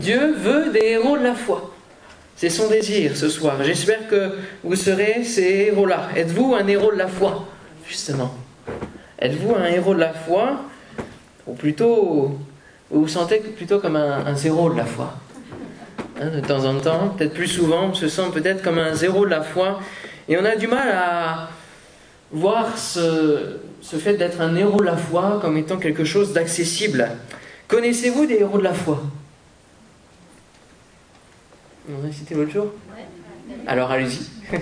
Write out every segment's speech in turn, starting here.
Dieu veut des héros de la foi. C'est son désir ce soir. J'espère que vous serez ces héros-là. Êtes-vous un héros de la foi, justement Êtes-vous un héros de la foi? Ou plutôt, vous vous sentez plutôt comme un, zéro de la foi? Hein, De temps en temps, peut-être plus souvent, on se sent peut-être comme un zéro de la foi. Et on a du mal à voir ce, ce fait d'être un héros de la foi comme étant quelque chose d'accessible. Connaissez-vous des héros de la foi? On a cité l'autre jour Alors allez-y.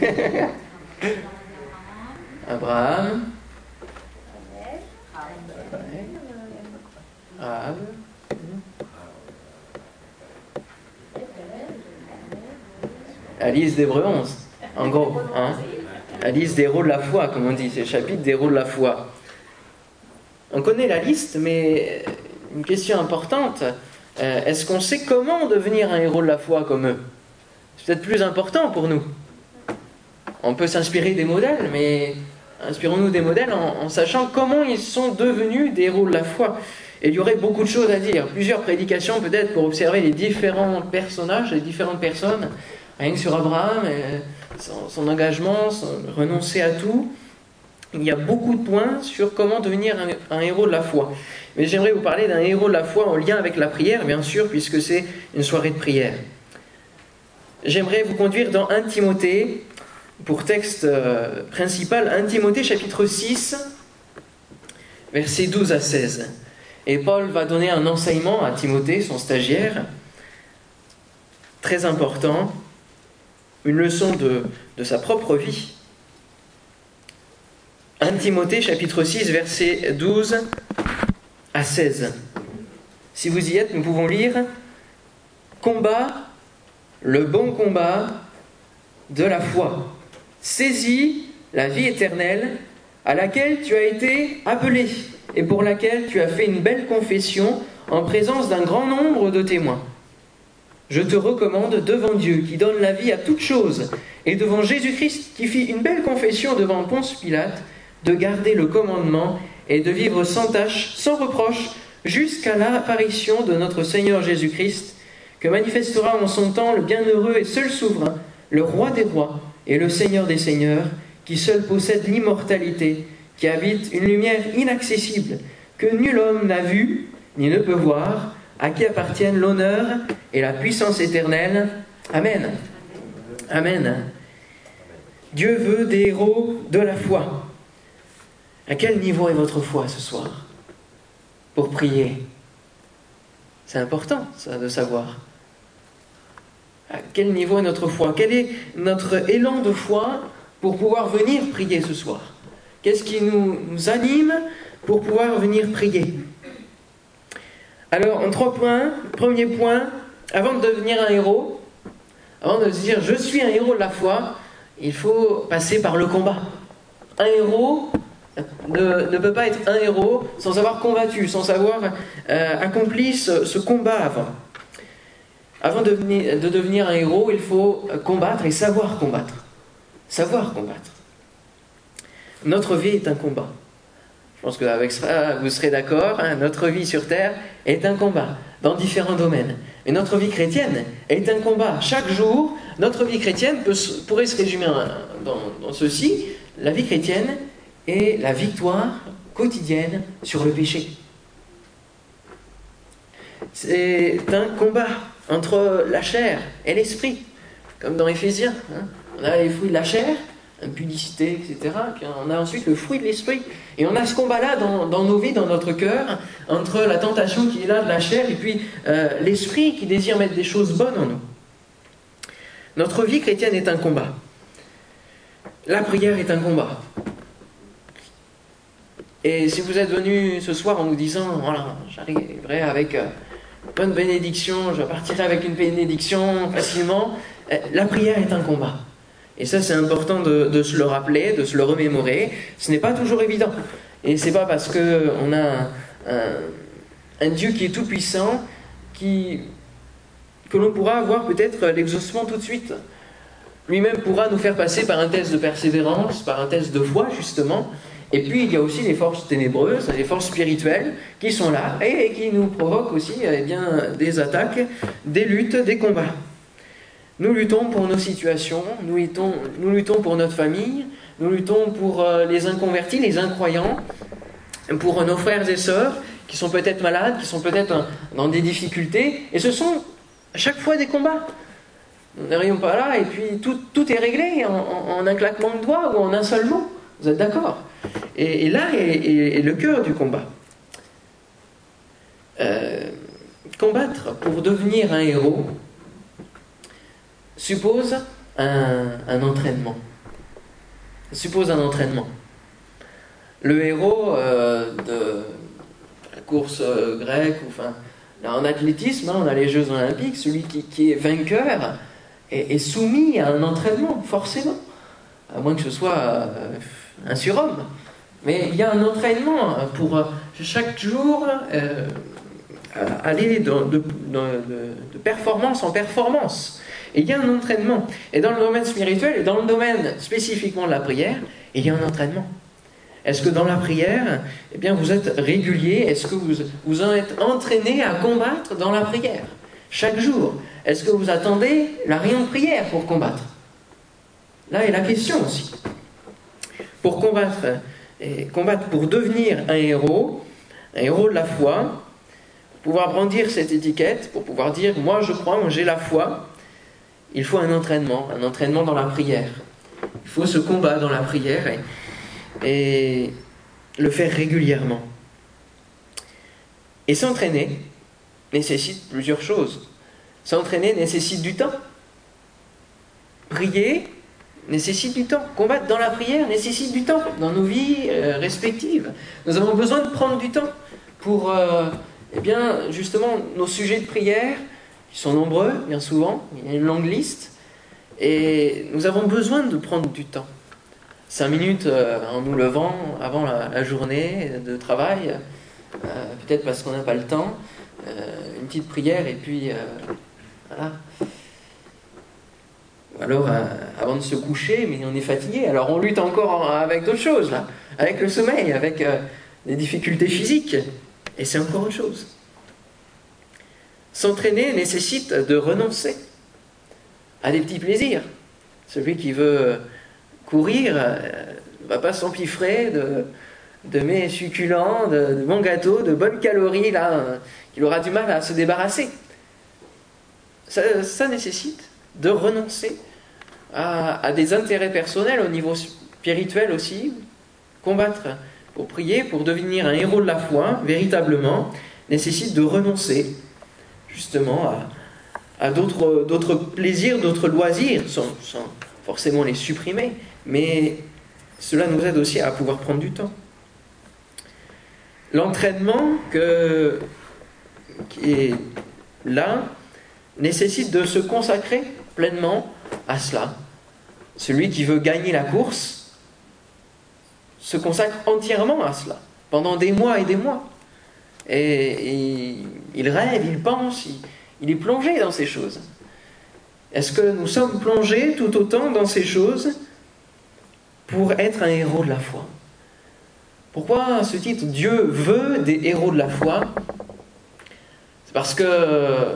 Abraham. Alice d'Hébreu 11, en gros. Hein Alice des héros de la foi, comme on dit, le chapitre des héros de la foi. On connaît la liste, mais une question importante, euh, est-ce qu'on sait comment devenir un héros de la foi comme eux? C'est peut-être plus important pour nous. On peut s'inspirer des modèles, mais inspirons-nous des modèles en, sachant comment ils sont devenus des héros de la foi. Et il y aurait beaucoup de choses à dire, plusieurs prédications peut-être pour observer les différents personnages, les différentes personnes, rien sur Abraham, euh, son, engagement, renoncer à tout. Il y a beaucoup de points sur comment devenir un héros de la foi. Mais j'aimerais vous parler d'un héros de la foi en lien avec la prière, bien sûr, puisque c'est une soirée de prière. J'aimerais vous conduire dans 1 Timothée, pour texte euh, principal, 1 Timothée chapitre 6, versets 12 à 16. Et Paul va donner un enseignement à Timothée, son stagiaire, très important, une leçon de, de sa propre vie. 1 Timothée chapitre 6, verset 12 à 16. Si vous y êtes, nous pouvons lire Combat le bon combat de la foi. Saisis la vie éternelle à laquelle tu as été appelé et pour laquelle tu as fait une belle confession en présence d'un grand nombre de témoins. Je te recommande devant Dieu qui donne la vie à toutes choses et devant Jésus-Christ qui fit une belle confession devant Ponce Pilate de garder le commandement et de vivre sans tâche, sans reproche, jusqu'à l'apparition de notre Seigneur Jésus-Christ, que manifestera en son temps le bienheureux et seul souverain, le roi des rois et le Seigneur des seigneurs, qui seul possède l'immortalité, qui habite une lumière inaccessible, que nul homme n'a vue ni ne peut voir, à qui appartiennent l'honneur et la puissance éternelle. Amen. Amen. Dieu veut des héros de la foi. À quel niveau est votre foi ce soir pour prier? C'est important, ça, de savoir. À quel niveau est notre foi? Quel est notre élan de foi pour pouvoir venir prier ce soir? Qu'est-ce qui nous, nous, anime pour pouvoir venir prier? Alors, en trois points. Premier point, avant de devenir un héros, avant de se dire je suis un héros de la foi, il faut passer par le combat. Un héros, ne, peut pas être un héros sans avoir combattu, sans avoir euh, accompli ce, combat avant. Avant de devenir, de devenir un héros, il faut combattre et savoir combattre. Savoir combattre. Notre vie est un combat. Je pense qu'avec ça, vous serez d'accord. Hein, notre vie sur Terre est un combat dans différents domaines. Et notre vie chrétienne est un combat. Chaque jour, notre vie chrétienne pourrait se résumer dans ceci. La vie chrétienne et la victoire quotidienne sur le péché. C'est un combat entre la chair et l'esprit, comme dans Éphésiens. Hein. On a les fruits de la chair, impudicité, etc. On a ensuite le fruit de l'esprit. Et on a ce combat-là dans, nos vies, dans notre cœur, entre la tentation qui est là de la chair et puis euh, l'esprit qui désire mettre des choses bonnes en nous. Notre vie chrétienne est un combat. La prière est un combat. Et si vous êtes venu ce soir en nous disant, voilà, j'arriverai avec une euh, bonne bénédiction, je partirai avec une bénédiction facilement, euh, la prière est un combat. Et ça, c'est important de, se le rappeler, de se le remémorer. Ce n'est pas toujours évident. Et c'est pas parce qu'on a un, Dieu qui est tout puissant qui, que l'on pourra avoir peut-être l'exaucement tout de suite. Lui-même pourra nous faire passer par un test de persévérance, par un test de foi, justement, Et puis il y a aussi les forces ténébreuses, les forces spirituelles qui sont là et qui nous provoquent aussi eh bien, des attaques, des luttes, des combats. Nous luttons pour nos situations, nous luttons, nous luttons pour notre famille, nous luttons pour euh, les inconvertis, les incroyants, pour nos frères et sœurs qui sont peut-être malades, qui sont peut-être dans des difficultés. Et ce sont à chaque fois des combats. Nous n'arrivons pas là et puis tout, est réglé en, un claquement de doigts ou en un seul mot. Vous êtes d'accord? Et, là est, le cœur du combat. Euh, combattre pour devenir un héros suppose un, entraînement. Suppose un entraînement. Le héros euh, de la course euh, grecque, enfin, en athlétisme, hein, on a les Jeux Olympiques, celui qui, est vainqueur est, soumis à un entraînement, forcément. À moins que ce soit euh, un surhomme. Mais il y a un entraînement pour chaque jour aller de, performance en performance. Il y a un entraînement. Et dans le domaine spirituel, et dans le domaine spécifiquement de la prière, il y a un entraînement. Est-ce que dans la prière, eh bien, vous êtes régulier? Est-ce que vous, vous en êtes entraîné à combattre dans la prière? Chaque jour Est-ce que vous attendez la réunion de prière pour combattre? Là est la question aussi. Pour combattre, et combattre pour devenir un héros, un héros de la foi, pouvoir brandir cette étiquette, pour pouvoir dire moi je crois, moi j'ai la foi, il faut un entraînement, un entraînement dans la prière. Il faut ce combat dans la prière et, le faire régulièrement. Et s'entraîner nécessite plusieurs choses. S'entraîner nécessite du temps. Prier nécessite du temps. Combattre dans la prière nécessite du temps dans nos vies euh, respectives. Nous avons besoin de prendre du temps pour, euh, eh bien, justement, nos sujets de prière qui sont nombreux, bien souvent, il y a une longue liste, et nous avons besoin de prendre du temps. Cinq minutes euh, en nous levant avant la, journée de travail, peut-être parce qu'on n'a pas le temps, une petite prière et puis voilà. Alors avant de se coucher, mais on est fatigué, alors on lutte encore avec d'autres choses, là, avec le sommeil, avec des difficultés physiques, et c'est encore autre chose. S'entraîner nécessite de renoncer à des petits plaisirs. Celui qui veut courir ne euh, va pas s'empiffrer de, de succulents, de, bons gâteaux, de bonnes calories, là, qu'il aura du mal à se débarrasser. Ça, nécessite de renoncer à, des intérêts personnels au niveau spirituel aussi, combattre pour prier, pour devenir un héros de la foi, véritablement, nécessite de renoncer justement à, d'autres plaisirs, d'autres loisirs, sans, forcément les supprimer, mais cela nous aide aussi à pouvoir prendre du temps. L'entraînement qui est là nécessite de se consacrer pleinement à cela. Celui qui veut gagner la course se consacre entièrement à cela, pendant des mois et des mois. Et, il rêve, il pense, il, est plongé dans ces choses. Est-ce que nous sommes plongés tout autant dans ces choses pour être un héros de la foi? Pourquoi ce titre Dieu veut des héros de la foi? C'est parce que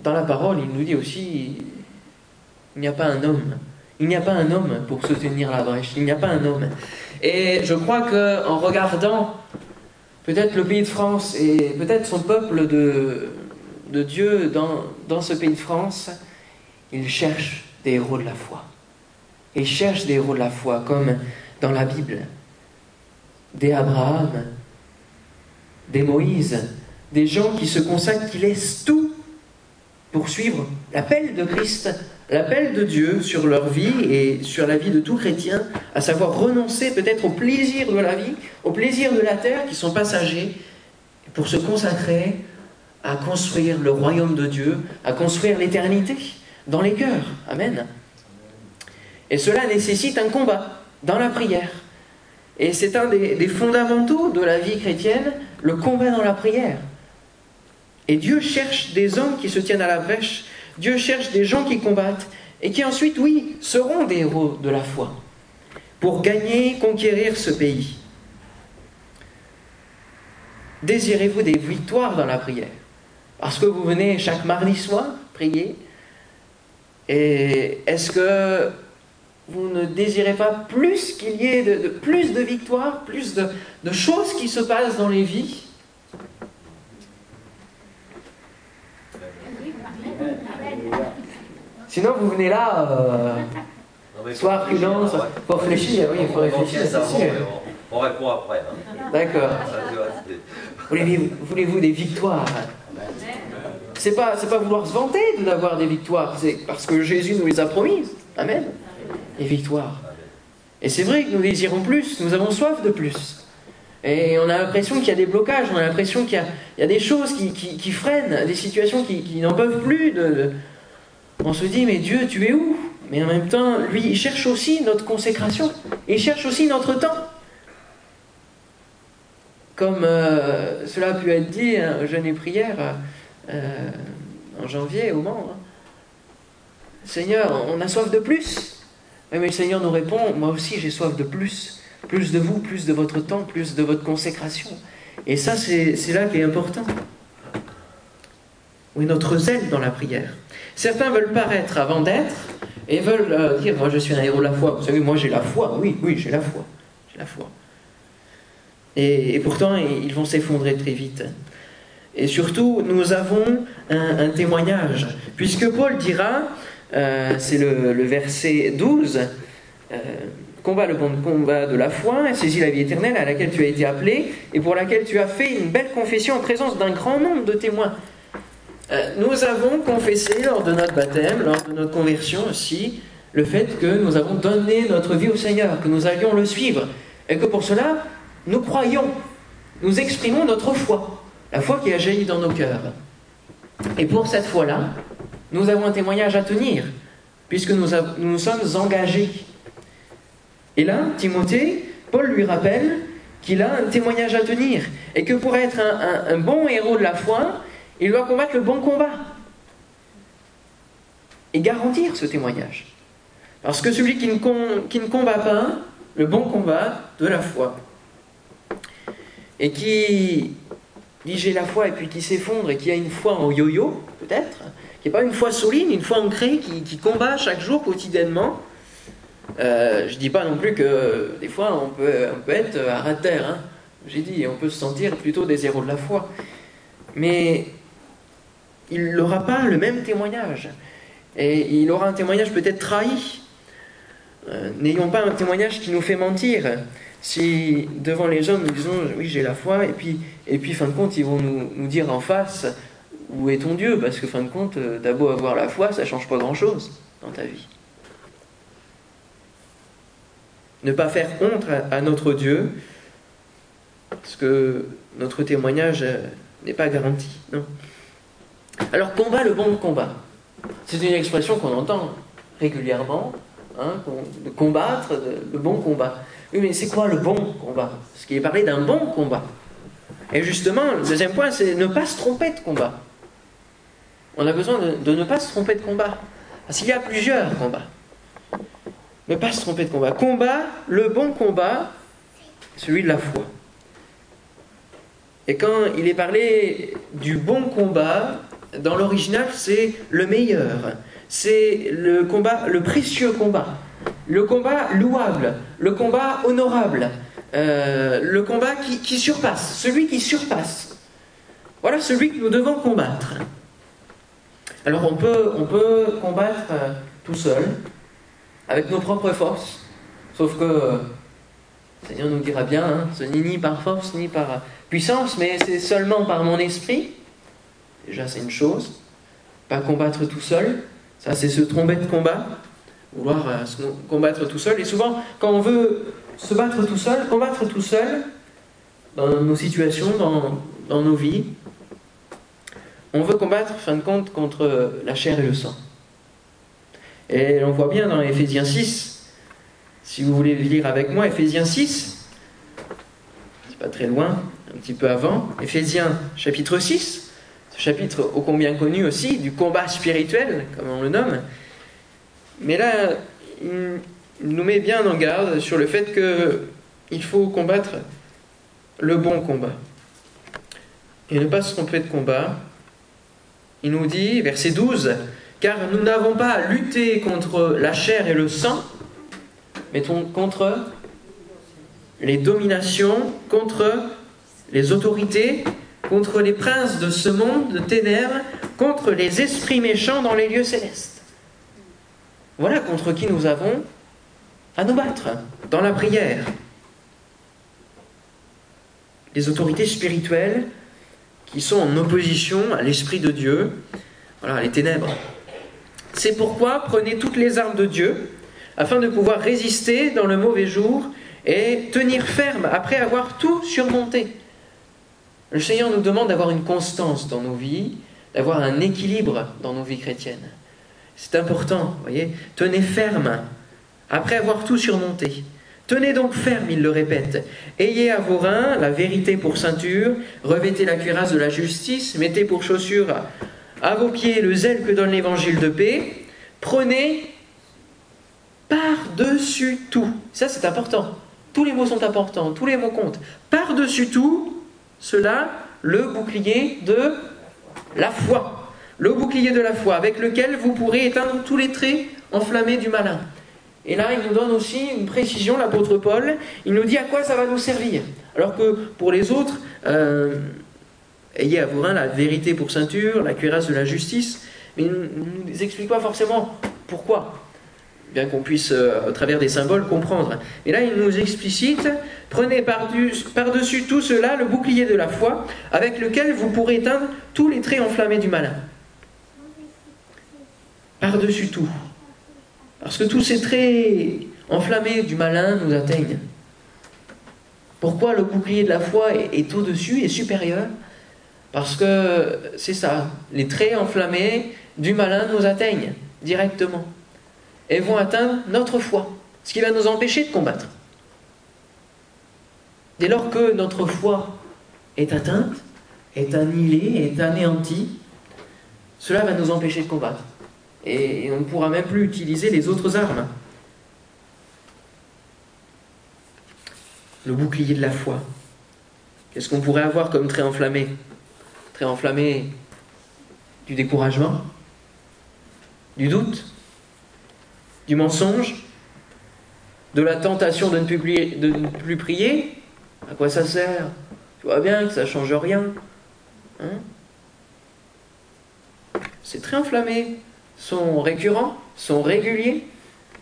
dans la parole, il nous dit aussi il n'y a pas un homme. Il n'y a pas un homme pour se tenir la brèche. Il n'y a pas un homme. Et je crois qu'en regardant peut-être le pays de France et peut-être son peuple de, de Dieu dans, dans, ce pays de France, il cherche des héros de la foi. Il cherche des héros de la foi, comme dans la Bible. Des Abraham, des Moïse, des gens qui se consacrent, qui laissent tout pour suivre l'appel de Christ l'appel de Dieu sur leur vie et sur la vie de tout chrétien, à savoir renoncer peut-être au plaisir de la vie, au plaisir de la terre qui sont passagers, pour se consacrer à construire le royaume de Dieu, à construire l'éternité dans les cœurs. Amen. Et cela nécessite un combat dans la prière. Et c'est un des, des, fondamentaux de la vie chrétienne, le combat dans la prière. Et Dieu cherche des hommes qui se tiennent à la brèche Dieu cherche des gens qui combattent et qui ensuite, oui, seront des héros de la foi. pour gagner, conquérir ce pays. Désirez-vous des victoires dans la prière? Parce que vous venez chaque mardi soir prier. Et est-ce que vous ne désirez pas plus qu'il y ait de, plus de victoires, plus de, choses qui se passent dans les vies? Sinon, vous venez là, euh, soir prudence, pour réfléchir, oui, il faut réfléchir, c'est sûr. On répond après. Hein. D'accord. Voulez-vous des victoires? C'est pas, pas vouloir se vanter d'avoir des victoires, c'est parce que Jésus nous les a promises. Amen. Les victoires. Et c'est vrai que nous désirons plus, nous avons soif de plus. Et on a l'impression qu'il y a des blocages, on a l'impression qu'il y, a des choses qui, freinent, des situations qui, n'en peuvent plus. De, On se dit, mais Dieu, tu es où? Mais en même temps, lui, il cherche aussi notre consécration. Il cherche aussi notre temps comme euh, cela a pu être dit hein, et prière euh, en janvier au Mans. Hein. Seigneur, on a soif de plus. Mais le Seigneur nous répond, moi aussi j'ai soif de plus. Plus de vous, plus de votre temps, plus de votre consécration. Et ça, c'est là qui est important. Oui, notre zèle dans la prière. Certains veulent paraître avant d'être et veulent euh, dire, moi je suis un héros de la foi. Vous savez, moi j'ai la foi. Oui, oui, j'ai la foi. J'ai la foi. Et, pourtant, ils vont s'effondrer très vite. Et surtout, nous avons un, témoignage, puisque Paul dira, euh, c'est le, verset 12, euh, combat le bon combat de la foi, saisis la vie éternelle à laquelle tu as été appelé et pour laquelle tu as fait une belle confession en présence d'un grand nombre de témoins. Euh, nous avons confessé lors de notre baptême, lors de notre conversion aussi, le fait que nous avons donné notre vie au Seigneur, que nous allions le suivre, et que pour cela, nous croyons, nous exprimons notre foi, la foi qui a jailli dans nos cœurs. Et pour cette foi-là, nous avons un témoignage à tenir, puisque nous nous sommes engagés. Et là, Timothée, Paul lui rappelle qu'il a un témoignage à tenir, et que pour être un, bon héros de la foi, il doit combattre le bon combat, et garantir ce témoignage. Parce que celui qui ne combat pas le bon combat de la foi, et qui dit j'ai la foi et puis qui s'effondre et qui a une foi en yo-yo, peut-être, qui n'est pas une foi solide, une foi ancrée, qui, combat chaque jour quotidiennement. Euh, je ne dis pas non plus que des fois on peut, être à terre, hein. j'ai dit, on peut se sentir plutôt des héros de la foi. Mais il n'aura pas le même témoignage. Et il aura un témoignage peut-être trahi. Euh, n'ayons pas un témoignage qui nous fait mentir. Si devant les hommes nous disons oui j'ai la foi, et puis, et puis fin de compte ils vont nous, dire en face où est ton Dieu? Parce que fin de compte, euh, t'as beau avoir la foi, ça change pas grand-chose dans ta vie. Ne pas faire honte à notre Dieu, parce que notre témoignage euh, n'est pas garanti. Non. Alors combat le bon combat. C'est une expression qu'on entend régulièrement, hein, de combattre le bon combat. Oui, mais c'est quoi le bon combat? Parce qu'il est parlé d'un bon combat. Et justement, le deuxième point, c'est ne pas se tromper de combat. On a besoin de, ne pas se tromper de combat. Parce qu'il y a plusieurs combats. Ne pas se tromper de combat. Combat, le bon combat, celui de la foi. Et quand il est parlé du bon combat, dans l'original, c'est le meilleur. C'est le combat, le précieux combat le combat louable, le combat honorable, euh, le combat qui, surpasse, celui qui surpasse. Voilà celui que nous devons combattre. Alors on peut, on peut combattre euh, tout seul, avec nos propres forces, sauf que le Seigneur nous dira bien, hein, ce n'est ni par force ni par puissance, mais c'est seulement par mon esprit. Déjà c'est une chose. Pas combattre tout seul, ça c'est se tromper de combat vouloir euh, se combattre tout seul. Et souvent, quand on veut se battre tout seul, combattre tout seul, dans nos situations, dans, dans nos vies, on veut combattre, fin de compte, contre la chair et le sang. Et on voit bien dans Ephésiens 6, si vous voulez lire avec moi, Ephésiens 6, c'est pas très loin, un petit peu avant, Ephésiens chapitre 6, ce chapitre ô combien connu aussi, du combat spirituel, comme on le nomme, mais là, il nous met bien en garde sur le fait qu'il faut combattre le bon combat. Et ne pas se tromper de combat. Il nous dit, verset 12, car nous n'avons pas à lutter contre la chair et le sang, mais contre les dominations, contre les autorités, contre les princes de ce monde de ténèbres, contre les esprits méchants dans les lieux célestes. Voilà contre qui nous avons à nous battre dans la prière. Les autorités spirituelles qui sont en opposition à l'Esprit de Dieu, voilà, les ténèbres. C'est pourquoi prenez toutes les armes de Dieu afin de pouvoir résister dans le mauvais jour et tenir ferme après avoir tout surmonté. Le Seigneur nous demande d'avoir une constance dans nos vies, d'avoir un équilibre dans nos vies chrétiennes. C'est important, voyez. Tenez ferme après avoir tout surmonté. Tenez donc ferme, il le répète. Ayez à vos reins la vérité pour ceinture, revêtez la cuirasse de la justice, mettez pour chaussure à vos pieds le zèle que donne l'évangile de paix. Prenez par-dessus tout. Ça, c'est important. Tous les mots sont importants, tous les mots comptent. Par-dessus tout, cela, le bouclier de la foi. Le bouclier de la foi, avec lequel vous pourrez éteindre tous les traits enflammés du malin. Et là, il nous donne aussi une précision, l'apôtre Paul, il nous dit à quoi ça va nous servir. Alors que pour les autres, euh, ayez à vos reins la vérité pour ceinture, la cuirasse de la justice, mais il ne nous explique pas forcément pourquoi, bien qu'on puisse, euh, au travers des symboles, comprendre. Et là, il nous explicite, prenez par-dessus tout cela le bouclier de la foi, avec lequel vous pourrez éteindre tous les traits enflammés du malin. Par-dessus tout. Parce que tous ces traits enflammés du malin nous atteignent. Pourquoi le bouclier de la foi est, au-dessus et supérieur? Parce que c'est ça, les traits enflammés du malin nous atteignent directement et vont atteindre notre foi, ce qui va nous empêcher de combattre. Dès lors que notre foi est atteinte, est annihilée, est anéantie, cela va nous empêcher de combattre et on ne pourra même plus utiliser les autres armes. Le bouclier de la foi. Qu'est-ce qu'on pourrait avoir comme trait enflammé? Trait enflammé du découragement, du doute, du mensonge, de la tentation de ne plus, prier. À quoi ça sert? Tu vois bien que ça ne change rien. Hein? C'est très enflammé sont récurrents, sont réguliers,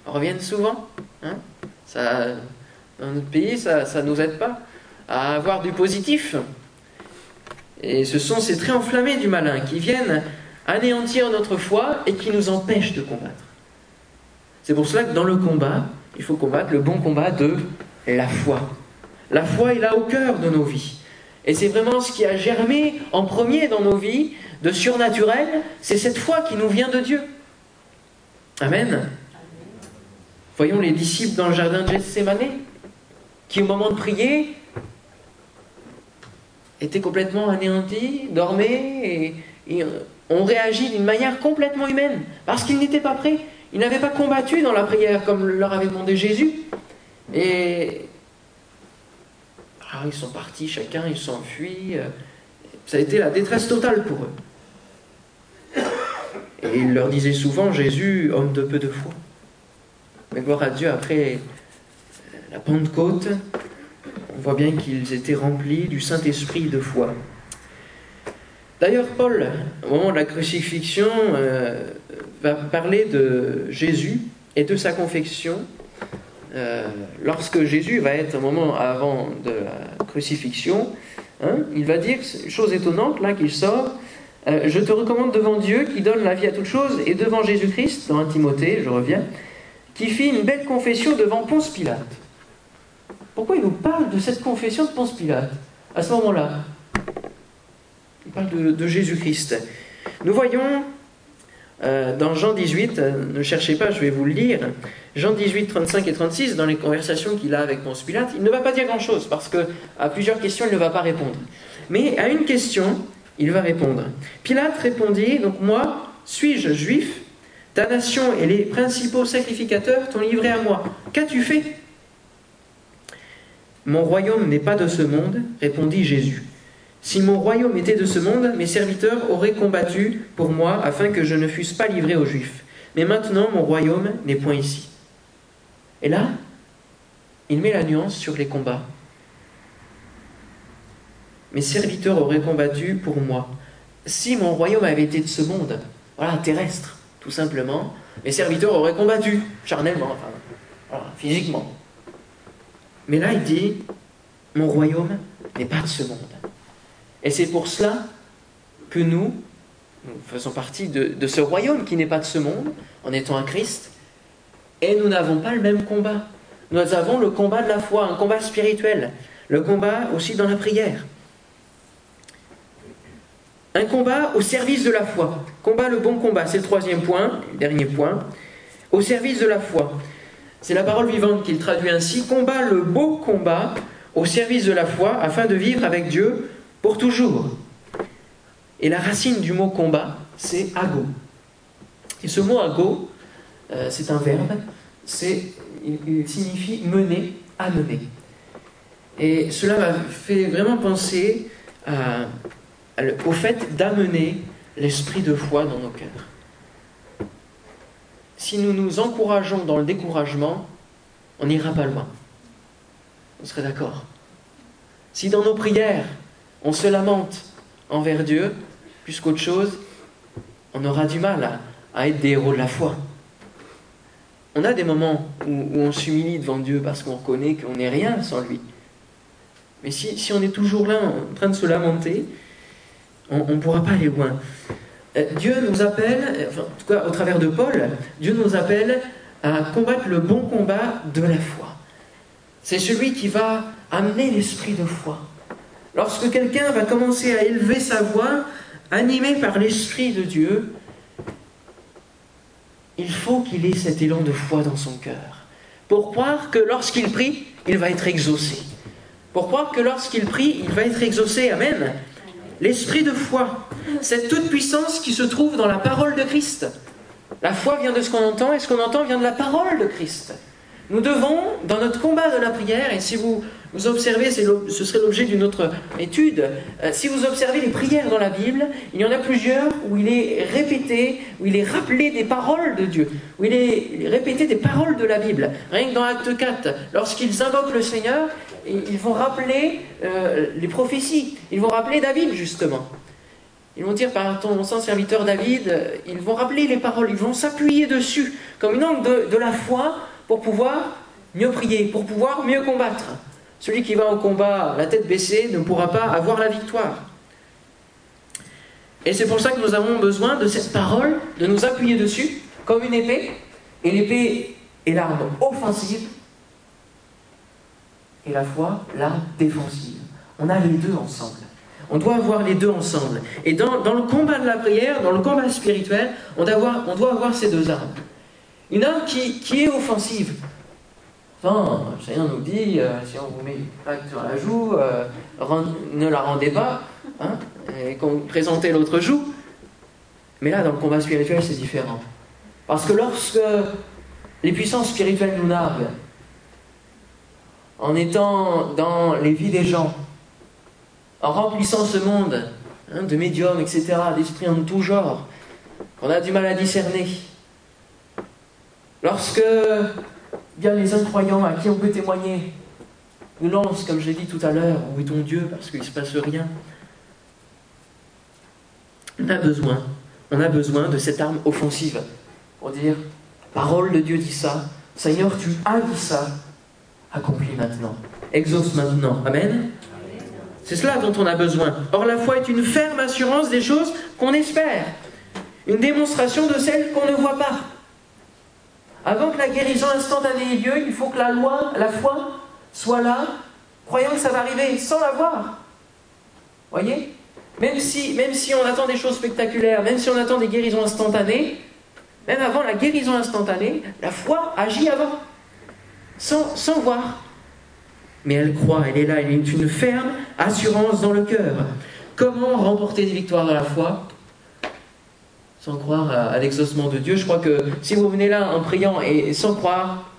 reviennent souvent. Hein? ça, dans notre pays, ça ne nous aide pas à avoir du positif. Et ce sont ces traits enflammés du malin qui viennent anéantir notre foi et qui nous empêchent de combattre. C'est pour cela que dans le combat, il faut combattre le bon combat de la foi. La foi est là au cœur de nos vies. Et c'est vraiment ce qui a germé en premier dans nos vies de surnaturel, c'est cette foi qui nous vient de Dieu. Amen. Voyons les disciples dans le jardin de Gethsemane, qui au moment de prier étaient complètement anéantis, dormaient et, ont réagi d'une manière complètement humaine, parce qu'ils n'étaient pas prêts. Ils n'avaient pas combattu dans la prière comme leur avait demandé Jésus. Et alors ils sont partis, chacun, ils s'enfuient. Ça a été la détresse totale pour eux. Et il leur disait souvent, Jésus, homme de peu de foi. Mais gloire à Dieu, après la Pentecôte, on voit bien qu'ils étaient remplis du Saint-Esprit de foi. D'ailleurs, Paul, au moment de la crucifixion, euh, va parler de Jésus et de sa confection. Euh, lorsque Jésus va être un moment avant de la crucifixion, hein, il va dire, chose étonnante là qu'il sort, euh, je te recommande devant Dieu qui donne la vie à toutes choses et devant Jésus-Christ, dans 1 Timothée, je reviens, qui fit une belle confession devant Ponce Pilate. Pourquoi il nous parle de cette confession de Ponce Pilate à ce moment-là? Il parle de, Jésus-Christ. Nous voyons euh, dans Jean 18, euh, ne cherchez pas, je vais vous le lire, Jean 18, 35 et 36, dans les conversations qu'il a avec Ponce Pilate, il ne va pas dire grand-chose parce qu'à plusieurs questions, il ne va pas répondre. Mais à une question, il va répondre. Pilate répondit, donc moi, suis-je juif? Ta nation et les principaux sacrificateurs t'ont livré à moi. Qu'as-tu fait? Mon royaume n'est pas de ce monde, répondit Jésus. Si mon royaume était de ce monde, mes serviteurs auraient combattu pour moi afin que je ne fusse pas livré aux Juifs. Mais maintenant, mon royaume n'est point ici. Et là, il met la nuance sur les combats. Mes serviteurs auraient combattu pour moi. Si mon royaume avait été de ce monde, voilà, terrestre, tout simplement, mes serviteurs auraient combattu, charnellement, enfin, physiquement. Mais là, il dit, mon royaume n'est pas de ce monde. Et c'est pour cela que nous, faisons partie de, de ce royaume qui n'est pas de ce monde, en étant un Christ, et nous n'avons pas le même combat. Nous avons le combat de la foi, un combat spirituel, le combat aussi dans la prière. Un combat au service de la foi. Combat le bon combat, c'est le troisième point, le dernier point. Au service de la foi. C'est la parole vivante qu'il traduit ainsi. Combat le beau combat au service de la foi afin de vivre avec Dieu pour toujours. Et la racine du mot combat, c'est ago. Et ce mot ago, euh, c'est un verbe, c'est, il, signifie mener, amener. Et cela m'a fait vraiment penser au fait d'amener l'esprit de foi dans nos cœurs. Si nous nous encourageons dans le découragement, on n'ira pas loin. On serait d'accord. Si dans nos prières, on se lamente envers Dieu, plus qu'autre chose, on aura du mal à, être des héros de la foi. On a des moments où, on s'humilie devant Dieu parce qu'on reconnaît qu'on n'est rien sans lui. Mais si, on est toujours là en train de se lamenter, on ne pourra pas aller loin. Euh, Dieu nous appelle, en tout cas au travers de Paul, Dieu nous appelle à combattre le bon combat de la foi. C'est celui qui va amener l'esprit de foi. Lorsque quelqu'un va commencer à élever sa voix, animé par l'Esprit de Dieu, il faut qu'il ait cet élan de foi dans son cœur, pour croire que lorsqu'il prie, il va être exaucé. Pour croire que lorsqu'il prie, il va être exaucé. Amen. L'esprit de foi, cette toute puissance qui se trouve dans la parole de Christ. La foi vient de ce qu'on entend et ce qu'on entend vient de la parole de Christ. Nous devons, dans notre combat de la prière, et si vous, vous observez, ce serait l'objet d'une autre étude, euh, si vous observez les prières dans la Bible, il y en a plusieurs où il est répété, où il est rappelé des paroles de Dieu, où il est répété des paroles de la Bible. Rien que dans Acte 4, lorsqu'ils invoquent le Seigneur, ils vont rappeler euh, les prophéties, ils vont rappeler David justement. Ils vont dire par ton sang serviteur David, ils vont rappeler les paroles, ils vont s'appuyer dessus comme une angle de la foi pour pouvoir mieux prier, pour pouvoir mieux combattre. Celui qui va au combat la tête baissée ne pourra pas avoir la victoire. Et c'est pour ça que nous avons besoin de cette parole, de nous appuyer dessus comme une épée. Et l'épée est l'arme offensive et la foi l'arme défensive. On a les deux ensemble. On doit avoir les deux ensemble. Et dans, le combat de la prière, dans le combat spirituel, on doit avoir, on doit avoir ces deux armes. Une arme qui, est offensive. Enfin, Seigneur nous dit, euh, si on vous met une plaque sur la joue, euh, ne la rendez pas, hein, et qu'on présentait l'autre joue. Mais là, dans le combat spirituel, c'est différent. Parce que lorsque les puissances spirituelles nous narguent, en étant dans les vies des gens, en remplissant ce monde hein, de médiums, etc., d'esprits en tout genre, qu'on a du mal à discerner, Lorsque bien les incroyants à qui on peut témoigner nous lancent, comme j'ai dit tout à l'heure, où est ton Dieu parce qu'il ne se passe rien, on a besoin, on a besoin de cette arme offensive pour dire parole de Dieu dit ça, Seigneur, tu as dit ça, accomplis maintenant, exauce maintenant. Amen. C'est cela dont on a besoin. Or, la foi est une ferme assurance des choses qu'on espère, une démonstration de celles qu'on ne voit pas. Avant que la guérison instantanée ait lieu, il faut que la loi, la foi, soit là, croyant que ça va arriver sans la voir. Voyez? Même si, même si on attend des choses spectaculaires, même si on attend des guérisons instantanées, même avant la guérison instantanée, la foi agit avant, sans, sans voir. Mais elle croit, elle est là, elle est une ferme assurance dans le cœur. Comment remporter des victoires dans la foi? Sans croire à, l'exaucement de Dieu. Je crois que si vous venez là en priant et, sans croire,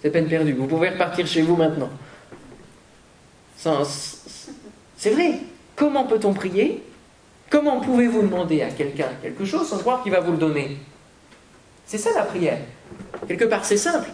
c'est peine perdue. Vous pouvez repartir chez vous maintenant. C'est vrai. Comment peut-on prier? Comment pouvez-vous demander à quelqu'un quelque chose sans croire qu'il va vous le donner? C'est ça la prière. Quelque part, c'est simple.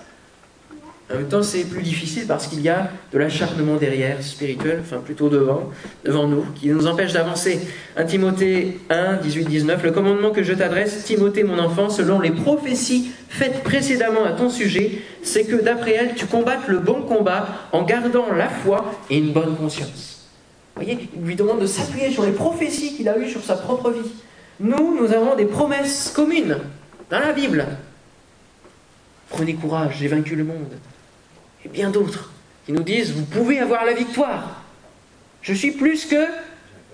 En même temps, c'est plus difficile parce qu'il y a de l'acharnement derrière, spirituel, enfin plutôt devant, devant nous, qui nous empêche d'avancer. 1 Timothée 1, 18, 19, le commandement que je t'adresse, Timothée mon enfant, selon les prophéties faites précédemment à ton sujet, c'est que d'après elles, tu combattes le bon combat en gardant la foi et une bonne conscience. Vous voyez, il lui demande de s'appuyer sur les prophéties qu'il a eues sur sa propre vie. Nous, nous avons des promesses communes dans la Bible. Prenez courage, j'ai vaincu le monde et bien d'autres qui nous disent, vous pouvez avoir la victoire. Je suis plus que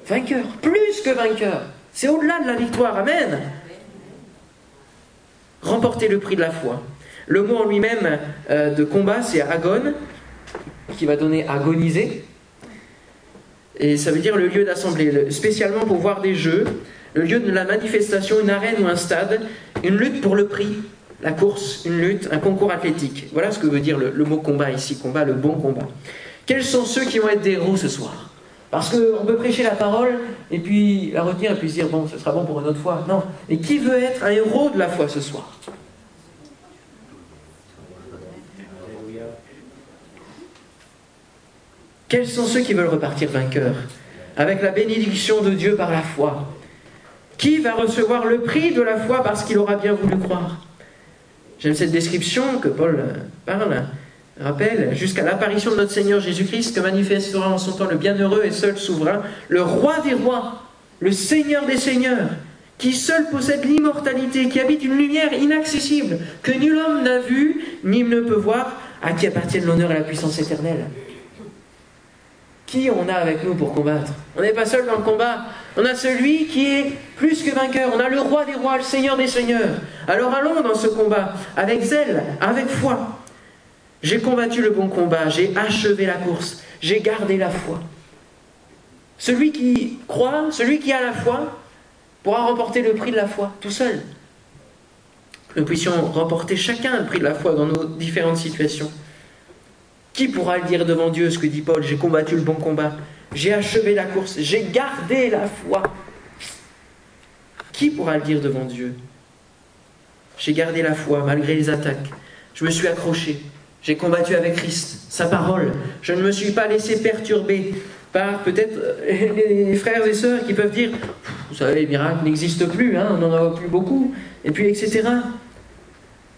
vainqueur, plus que vainqueur. C'est au-delà de la victoire, Amen. Remporter le prix de la foi. Le mot en lui-même euh, de combat, c'est agon, qui va donner agoniser. Et ça veut dire le lieu d'assemblée, spécialement pour voir des jeux, le lieu de la manifestation, une arène ou un stade, une lutte pour le prix, la course, une lutte, un concours athlétique. Voilà ce que veut dire le, mot combat ici, combat, le bon combat. Quels sont ceux qui vont être des héros ce soir? Parce qu'on peut prêcher la parole et puis la retenir et puis se dire bon, ce sera bon pour une autre fois. Non. Et qui veut être un héros de la foi ce soir? Quels sont ceux qui veulent repartir vainqueurs avec la bénédiction de Dieu par la foi? Qui va recevoir le prix de la foi parce qu'il aura bien voulu croire? J'aime cette description que Paul euh, parle, rappelle, jusqu'à l'apparition de notre Seigneur Jésus-Christ, que manifestera en son temps le bienheureux et seul souverain, le roi des rois, le Seigneur des seigneurs, qui seul possède l'immortalité, qui habite une lumière inaccessible, que nul homme n'a vue, ni ne peut voir, à qui appartiennent l'honneur et la puissance éternelle. Qui on a avec nous pour combattre? On n'est pas seul dans le combat. On a celui qui est plus que vainqueur. On a le roi des rois, le seigneur des seigneurs. Alors allons dans ce combat avec zèle, avec foi. J'ai combattu le bon combat, j'ai achevé la course, j'ai gardé la foi. Celui qui croit, celui qui a la foi, pourra remporter le prix de la foi tout seul. Nous puissions remporter chacun le prix de la foi dans nos différentes situations. Qui pourra le dire devant Dieu ce que dit Paul? J'ai combattu le bon combat, j'ai achevé la course, j'ai gardé la foi. Qui pourra le dire devant Dieu? J'ai gardé la foi malgré les attaques. Je me suis accroché. J'ai combattu avec Christ, sa parole. Je ne me suis pas laissé perturber par peut-être euh, les frères et sœurs qui peuvent dire Vous savez, les miracles n'existent plus, hein, on n'en a plus beaucoup, et puis etc.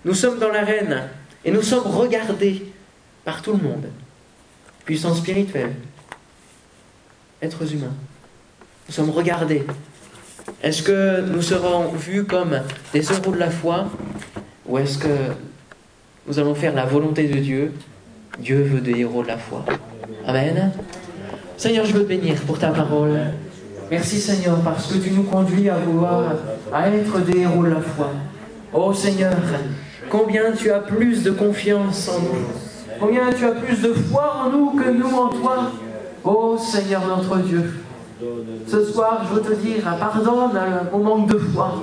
Nous sommes dans l'arène et nous sommes regardés par tout le monde. Puissance spirituelle, êtres humains. Nous sommes regardés. Est-ce que nous serons vus comme des héros de la foi ou est-ce que nous allons faire la volonté de Dieu? Dieu veut des héros de la foi. Amen. Seigneur, je veux te bénir pour ta parole. Merci Seigneur parce que tu nous conduis à vouloir à être des héros de la foi. Oh Seigneur, combien tu as plus de confiance en nous Combien tu as plus de foi en nous que nous en toi? Ô Seigneur notre Dieu. Ce soir, je veux te dire, pardonne mon manque de foi.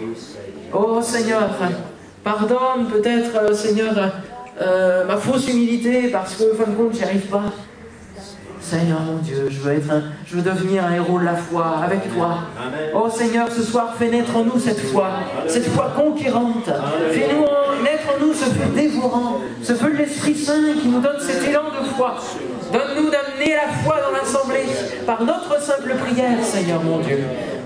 Ô Seigneur, pardonne peut-être, euh, Seigneur, euh, ma fausse humilité parce que, fin de compte, j'y arrive pas. Seigneur mon Dieu, je veux, être je veux devenir un héros de la foi avec toi. Oh Seigneur, ce soir, fais naître en nous cette foi, cette foi conquérante. Fais-nous nous ce feu dévorant, ce feu de l'Esprit Saint qui nous donne cet élan de foi. Donne-nous d'amener la foi dans l'assemblée par notre simple prière, Seigneur mon Dieu.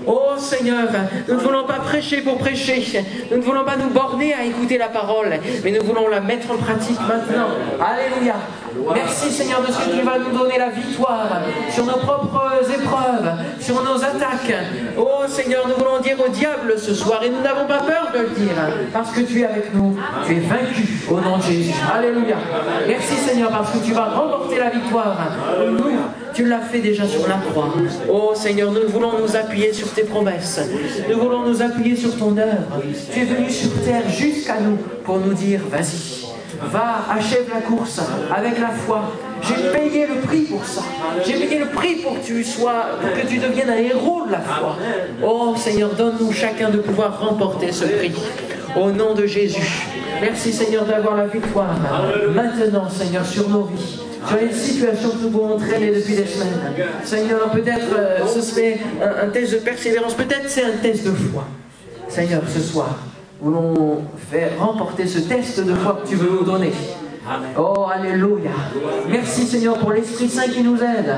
Oh Seigneur, nous ne voulons pas prêcher pour prêcher. Nous ne voulons pas nous borner à écouter la parole, mais nous voulons la mettre en pratique maintenant. Alléluia. Merci Seigneur de ce que tu vas nous donner la victoire sur nos propres épreuves, sur nos attaques. Oh Seigneur, nous voulons dire au diable ce soir, et nous n'avons pas peur de le dire, parce que tu es avec nous, tu es vaincu au nom de Jésus. Alléluia. Merci Seigneur, parce que tu vas remporter la victoire. Nous, tu l'as fait déjà sur la croix. Oh Seigneur, nous voulons nous appuyer sur tes promesses. Nous voulons nous appuyer sur ton œuvre. Tu es venu sur terre jusqu'à nous pour nous dire, vas-y, va, achève la course avec la foi. J'ai payé le prix pour ça. J'ai payé le prix pour que tu sois, pour que tu deviennes un héros de la foi. Oh Seigneur, donne-nous chacun de pouvoir remporter ce prix. Au nom de Jésus. Merci Seigneur d'avoir la victoire. Maintenant Seigneur sur nos vies sur les situations que nous pouvons traîner depuis des semaines. Seigneur, peut-être euh, ce serait un, un test de persévérance, peut-être c'est un test de foi. Seigneur, ce soir, voulons faire remporter ce test de foi que tu veux nous donner. Oh, Alléluia. Merci Seigneur pour l'Esprit Saint qui nous aide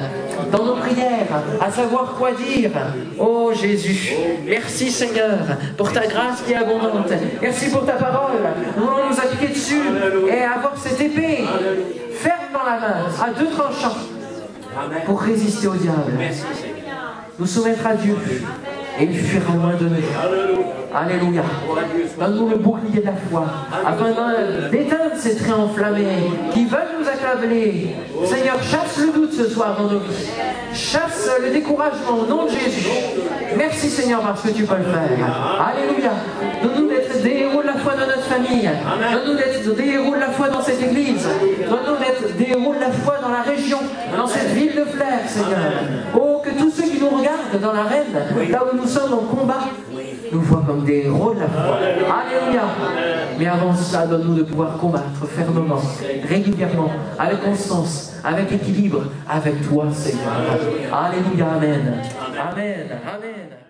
dans nos prières à savoir quoi dire. Oh Jésus, merci Seigneur pour ta grâce qui est abondante. Merci pour ta parole. Nous voulons nous appliquer dessus et avoir cette épée ferme dans la main, à deux tranchants, pour résister au diable. Nous soumettre à Dieu et il fuira loin de nous. Alléluia. Donne-nous le bouclier de la foi, afin d'éteindre ces traits enflammés qui veulent nous accabler. Seigneur, chasse le doute ce soir dans nos vies. Chasse le découragement au nom de Jésus. Merci Seigneur parce que tu peux le faire. Alléluia. Foi dans notre famille. Donne-nous d'être des héros de la foi dans cette église. Donne-nous d'être des héros de la foi dans la région, dans cette ville de Flers, Seigneur. Oh, que tous ceux qui nous regardent dans l'arène, là où nous sommes en combat, nous voient comme des héros de la foi. Alléluia. Mais avant cela, donne-nous de pouvoir combattre fermement, régulièrement, avec constance, avec équilibre, avec toi, Seigneur. Alléluia. Amen. Amen. Amen.